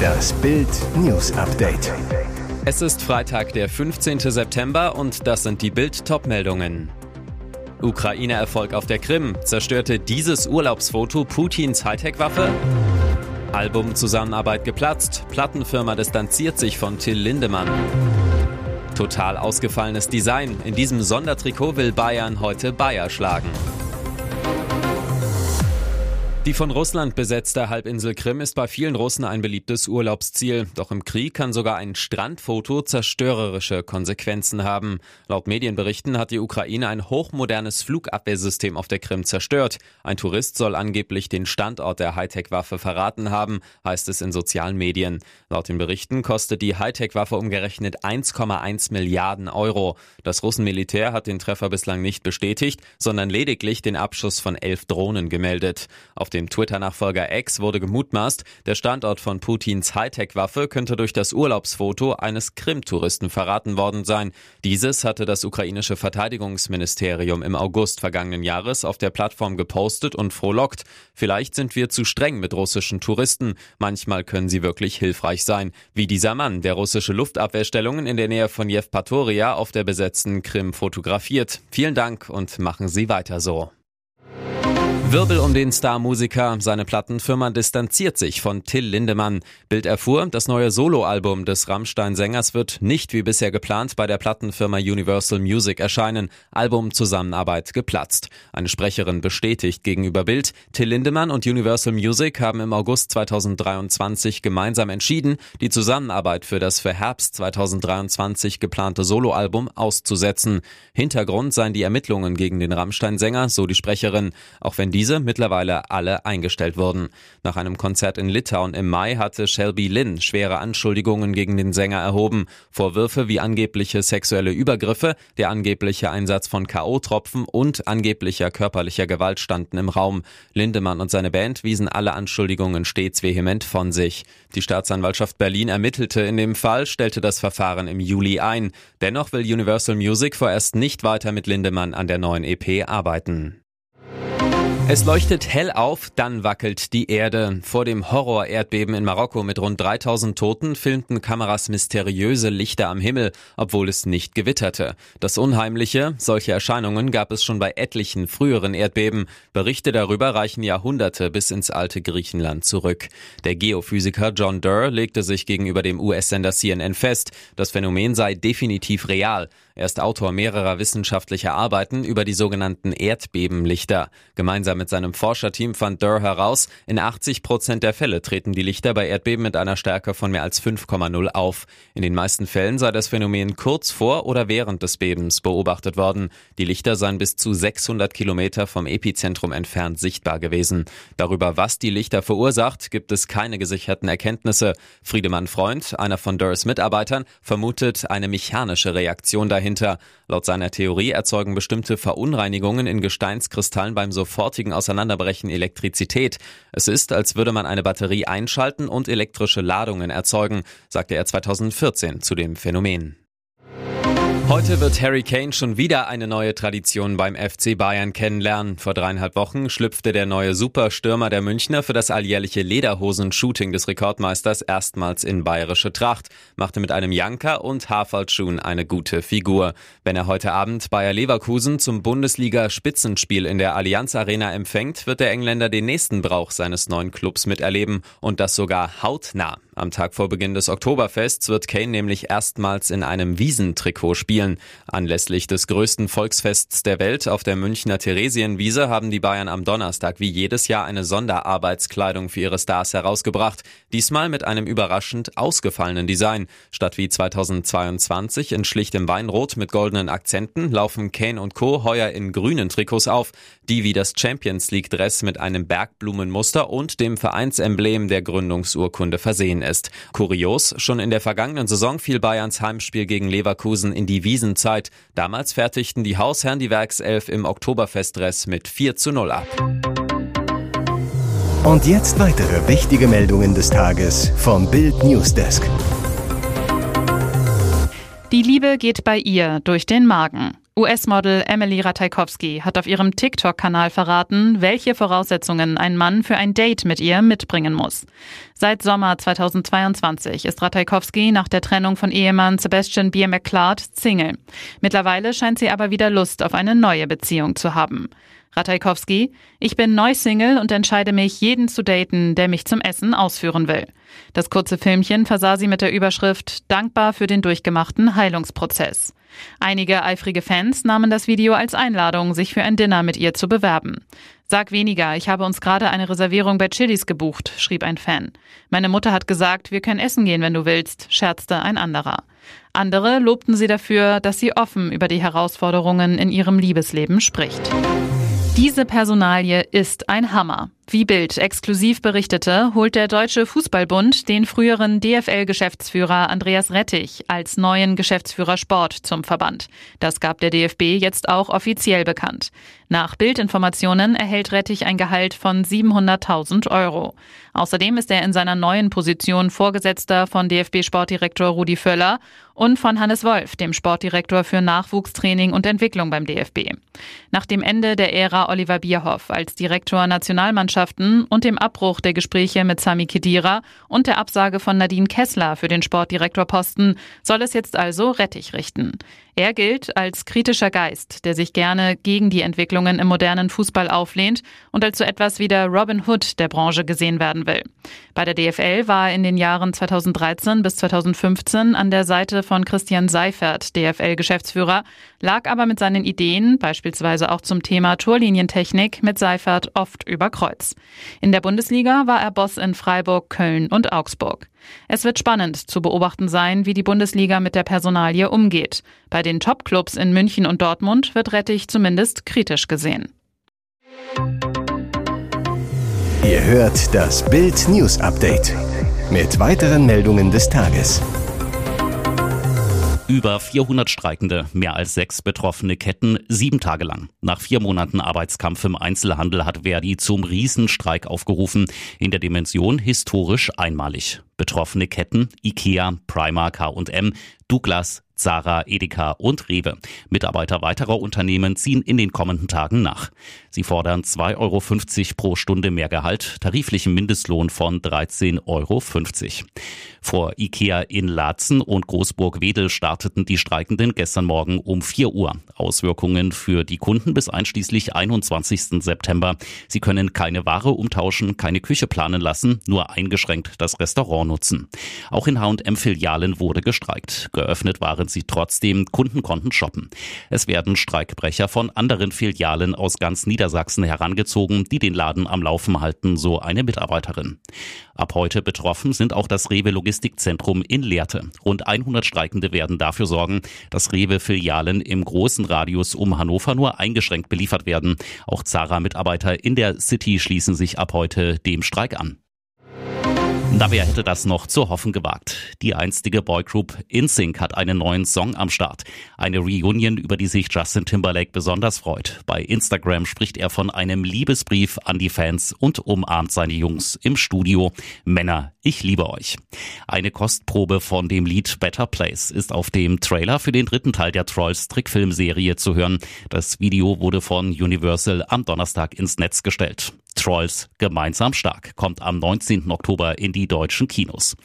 Das Bild News Update. Es ist Freitag, der 15. September und das sind die Bild Topmeldungen. Ukraine-Erfolg auf der Krim. Zerstörte dieses Urlaubsfoto Putins Hightech-Waffe? Album-Zusammenarbeit geplatzt. Plattenfirma distanziert sich von Till Lindemann. Total ausgefallenes Design. In diesem Sondertrikot will Bayern heute Bayer schlagen. Die von Russland besetzte Halbinsel Krim ist bei vielen Russen ein beliebtes Urlaubsziel. Doch im Krieg kann sogar ein Strandfoto zerstörerische Konsequenzen haben. Laut Medienberichten hat die Ukraine ein hochmodernes Flugabwehrsystem auf der Krim zerstört. Ein Tourist soll angeblich den Standort der Hightech-Waffe verraten haben, heißt es in sozialen Medien. Laut den Berichten kostet die Hightech-Waffe umgerechnet 1,1 Milliarden Euro. Das Russenmilitär hat den Treffer bislang nicht bestätigt, sondern lediglich den Abschuss von elf Drohnen gemeldet. Auf dem Twitter-Nachfolger X wurde gemutmaßt, der Standort von Putins Hightech-Waffe könnte durch das Urlaubsfoto eines Krim-Touristen verraten worden sein. Dieses hatte das ukrainische Verteidigungsministerium im August vergangenen Jahres auf der Plattform gepostet und frohlockt. Vielleicht sind wir zu streng mit russischen Touristen. Manchmal können sie wirklich hilfreich sein. Wie dieser Mann, der russische Luftabwehrstellungen in der Nähe von Jevpatoria auf der besetzten Krim fotografiert. Vielen Dank und machen Sie weiter so. Wirbel um den Star-Musiker. Seine Plattenfirma distanziert sich von Till Lindemann. Bild erfuhr, das neue Soloalbum des Rammstein-Sängers wird nicht wie bisher geplant bei der Plattenfirma Universal Music erscheinen. Albumzusammenarbeit geplatzt. Eine Sprecherin bestätigt gegenüber Bild, Till Lindemann und Universal Music haben im August 2023 gemeinsam entschieden, die Zusammenarbeit für das für Herbst 2023 geplante Soloalbum auszusetzen. Hintergrund seien die Ermittlungen gegen den Rammstein-Sänger, so die Sprecherin. Auch wenn die diese mittlerweile alle eingestellt wurden. Nach einem Konzert in Litauen im Mai hatte Shelby Lynn schwere Anschuldigungen gegen den Sänger erhoben. Vorwürfe wie angebliche sexuelle Übergriffe, der angebliche Einsatz von K.O.-Tropfen und angeblicher körperlicher Gewalt standen im Raum. Lindemann und seine Band wiesen alle Anschuldigungen stets vehement von sich. Die Staatsanwaltschaft Berlin ermittelte in dem Fall, stellte das Verfahren im Juli ein. Dennoch will Universal Music vorerst nicht weiter mit Lindemann an der neuen EP arbeiten. Es leuchtet hell auf, dann wackelt die Erde. Vor dem Horror-Erdbeben in Marokko mit rund 3000 Toten filmten Kameras mysteriöse Lichter am Himmel, obwohl es nicht gewitterte. Das Unheimliche, solche Erscheinungen gab es schon bei etlichen früheren Erdbeben. Berichte darüber reichen Jahrhunderte bis ins alte Griechenland zurück. Der Geophysiker John Durr legte sich gegenüber dem US-Sender CNN fest, das Phänomen sei definitiv real. Er ist Autor mehrerer wissenschaftlicher Arbeiten über die sogenannten Erdbebenlichter. Gemeinsam mit seinem Forscherteam fand Durr heraus, in 80 Prozent der Fälle treten die Lichter bei Erdbeben mit einer Stärke von mehr als 5,0 auf. In den meisten Fällen sei das Phänomen kurz vor oder während des Bebens beobachtet worden. Die Lichter seien bis zu 600 Kilometer vom Epizentrum entfernt sichtbar gewesen. Darüber, was die Lichter verursacht, gibt es keine gesicherten Erkenntnisse. Friedemann Freund, einer von Durrs Mitarbeitern, vermutet eine mechanische Reaktion dahinter dahinter. Laut seiner Theorie erzeugen bestimmte Verunreinigungen in Gesteinskristallen beim sofortigen Auseinanderbrechen Elektrizität. Es ist, als würde man eine Batterie einschalten und elektrische Ladungen erzeugen, sagte er 2014 zu dem Phänomen. Heute wird Harry Kane schon wieder eine neue Tradition beim FC Bayern kennenlernen. Vor dreieinhalb Wochen schlüpfte der neue Superstürmer der Münchner für das alljährliche Lederhosen-Shooting des Rekordmeisters erstmals in bayerische Tracht, machte mit einem Janker und Haferlschuhen eine gute Figur. Wenn er heute Abend Bayer Leverkusen zum Bundesliga-Spitzenspiel in der Allianz Arena empfängt, wird der Engländer den nächsten Brauch seines neuen Clubs miterleben und das sogar hautnah. Am Tag vor Beginn des Oktoberfests wird Kane nämlich erstmals in einem Wiesentrikot spielen. Anlässlich des größten Volksfests der Welt auf der Münchner Theresienwiese haben die Bayern am Donnerstag wie jedes Jahr eine Sonderarbeitskleidung für ihre Stars herausgebracht. Diesmal mit einem überraschend ausgefallenen Design. Statt wie 2022 in schlichtem Weinrot mit goldenen Akzenten laufen Kane und Co. heuer in grünen Trikots auf, die wie das Champions League Dress mit einem Bergblumenmuster und dem Vereinsemblem der Gründungsurkunde versehen ist ist. Kurios, schon in der vergangenen Saison fiel Bayerns Heimspiel gegen Leverkusen in die Wiesenzeit. Damals fertigten die Hausherren die Werkself im Oktoberfestdress mit 4 zu 0 ab. Und jetzt weitere wichtige Meldungen des Tages vom Bild Newsdesk. Die Liebe geht bei ihr durch den Magen. US-Model Emily Ratajkowski hat auf ihrem TikTok-Kanal verraten, welche Voraussetzungen ein Mann für ein Date mit ihr mitbringen muss. Seit Sommer 2022 ist Ratajkowski nach der Trennung von Ehemann Sebastian Bier McClard Single. Mittlerweile scheint sie aber wieder Lust auf eine neue Beziehung zu haben. Ratajkowski, ich bin neu Single und entscheide mich, jeden zu daten, der mich zum Essen ausführen will. Das kurze Filmchen versah sie mit der Überschrift Dankbar für den durchgemachten Heilungsprozess. Einige eifrige Fans nahmen das Video als Einladung, sich für ein Dinner mit ihr zu bewerben. Sag weniger, ich habe uns gerade eine Reservierung bei Chilis gebucht, schrieb ein Fan. Meine Mutter hat gesagt, wir können essen gehen, wenn du willst, scherzte ein anderer. Andere lobten sie dafür, dass sie offen über die Herausforderungen in ihrem Liebesleben spricht. Diese Personalie ist ein Hammer. Wie Bild exklusiv berichtete, holt der Deutsche Fußballbund den früheren DFL-Geschäftsführer Andreas Rettich als neuen Geschäftsführer Sport zum Verband. Das gab der DFB jetzt auch offiziell bekannt. Nach Bildinformationen erhält Rettich ein Gehalt von 700.000 Euro. Außerdem ist er in seiner neuen Position Vorgesetzter von DFB-Sportdirektor Rudi Völler und von Hannes Wolf, dem Sportdirektor für Nachwuchstraining und Entwicklung beim DFB. Nach dem Ende der Ära Oliver Bierhoff als Direktor Nationalmannschaft Mannschaften und dem Abbruch der Gespräche mit Sami Kedira und der Absage von Nadine Kessler für den Sportdirektorposten soll es jetzt also Rettich richten. Er gilt als kritischer Geist, der sich gerne gegen die Entwicklungen im modernen Fußball auflehnt und als so etwas wie der Robin Hood der Branche gesehen werden will. Bei der DFL war er in den Jahren 2013 bis 2015 an der Seite von Christian Seifert, DFL-Geschäftsführer, lag aber mit seinen Ideen, beispielsweise auch zum Thema Torlinientechnik, mit Seifert oft über Kreuz. In der Bundesliga war er Boss in Freiburg, Köln und Augsburg. Es wird spannend zu beobachten sein, wie die Bundesliga mit der Personalie umgeht. Bei den Topclubs in München und Dortmund wird Rettich zumindest kritisch gesehen. Ihr hört das Bild News Update mit weiteren Meldungen des Tages. Über 400 Streikende, mehr als sechs betroffene Ketten, sieben Tage lang. Nach vier Monaten Arbeitskampf im Einzelhandel hat Verdi zum Riesenstreik aufgerufen, in der Dimension historisch einmalig. Betroffene Ketten IKEA, Primark, H&M, Douglas, Zara, Edeka und Rewe. Mitarbeiter weiterer Unternehmen ziehen in den kommenden Tagen nach. Sie fordern 2,50 Euro pro Stunde mehr Gehalt, tariflichen Mindestlohn von 13,50 Euro. Vor Ikea in Laatzen und Großburg-Wedel starteten die Streikenden gestern Morgen um 4 Uhr. Auswirkungen für die Kunden bis einschließlich 21. September. Sie können keine Ware umtauschen, keine Küche planen lassen, nur eingeschränkt das Restaurant nutzen. Auch in H&M-Filialen wurde gestreikt. Geöffnet waren sie trotzdem, Kunden konnten shoppen. Es werden Streikbrecher von anderen Filialen aus ganz Niedersachsen herangezogen, die den Laden am Laufen halten, so eine Mitarbeiterin. Ab heute betroffen sind auch das Rewe Logistikzentrum in Lehrte. Rund 100 Streikende werden dafür sorgen, dass Rewe-Filialen im großen Radius um Hannover nur eingeschränkt beliefert werden. Auch Zara-Mitarbeiter in der City schließen sich ab heute dem Streik an. Na, wer hätte das noch zu hoffen gewagt? Die einstige Boygroup InSync hat einen neuen Song am Start. Eine Reunion, über die sich Justin Timberlake besonders freut. Bei Instagram spricht er von einem Liebesbrief an die Fans und umarmt seine Jungs im Studio. Männer, ich liebe euch. Eine Kostprobe von dem Lied Better Place ist auf dem Trailer für den dritten Teil der Trolls Trickfilmserie zu hören. Das Video wurde von Universal am Donnerstag ins Netz gestellt. Trolls gemeinsam stark kommt am 19. Oktober in die deutschen Kinos.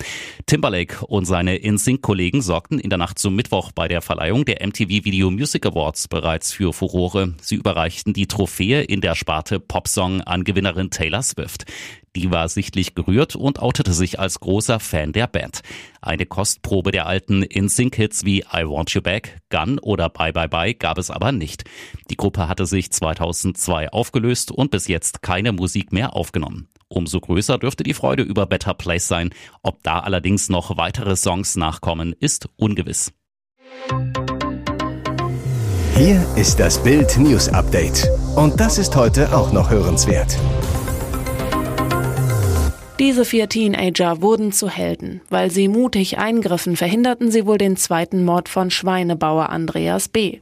Timberlake und seine InSync-Kollegen sorgten in der Nacht zum Mittwoch bei der Verleihung der MTV Video Music Awards bereits für Furore. Sie überreichten die Trophäe in der Sparte Popsong an Gewinnerin Taylor Swift. Die war sichtlich gerührt und outete sich als großer Fan der Band. Eine Kostprobe der alten In-Sync-Hits wie I Want You Back, Gun oder Bye Bye Bye gab es aber nicht. Die Gruppe hatte sich 2002 aufgelöst und bis jetzt keine Musik mehr aufgenommen. Umso größer dürfte die Freude über Better Place sein. Ob da allerdings noch weitere Songs nachkommen, ist ungewiss. Hier ist das Bild News Update. Und das ist heute auch noch hörenswert. Diese vier Teenager wurden zu Helden. Weil sie mutig eingriffen, verhinderten sie wohl den zweiten Mord von Schweinebauer Andreas B.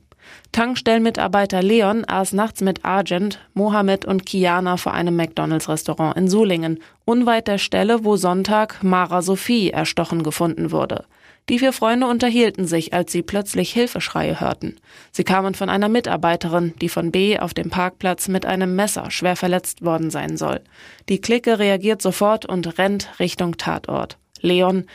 Tankstellenmitarbeiter Leon aß nachts mit Argent, Mohammed und Kiana vor einem McDonalds-Restaurant in Sulingen, unweit der Stelle, wo Sonntag Mara Sophie erstochen gefunden wurde. Die vier Freunde unterhielten sich, als sie plötzlich Hilfeschreie hörten. Sie kamen von einer Mitarbeiterin, die von B auf dem Parkplatz mit einem Messer schwer verletzt worden sein soll. Die Clique reagiert sofort und rennt Richtung Tatort. Leon,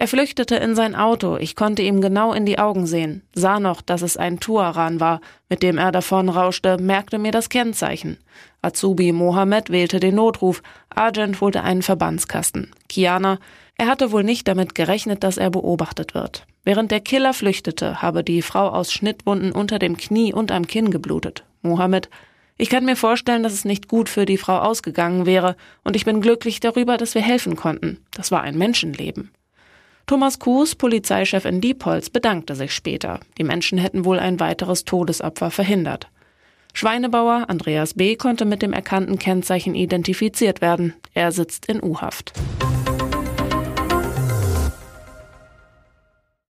er flüchtete in sein Auto, ich konnte ihm genau in die Augen sehen, sah noch, dass es ein Tuaran war, mit dem er davonrauschte, merkte mir das Kennzeichen. Azubi Mohammed wählte den Notruf, Argent holte einen Verbandskasten. Kiana, er hatte wohl nicht damit gerechnet, dass er beobachtet wird. Während der Killer flüchtete, habe die Frau aus Schnittwunden unter dem Knie und am Kinn geblutet. Mohammed, ich kann mir vorstellen, dass es nicht gut für die Frau ausgegangen wäre, und ich bin glücklich darüber, dass wir helfen konnten. Das war ein Menschenleben. Thomas Kuhs, Polizeichef in Diepholz, bedankte sich später. Die Menschen hätten wohl ein weiteres Todesopfer verhindert. Schweinebauer Andreas B. konnte mit dem erkannten Kennzeichen identifiziert werden. Er sitzt in U-Haft.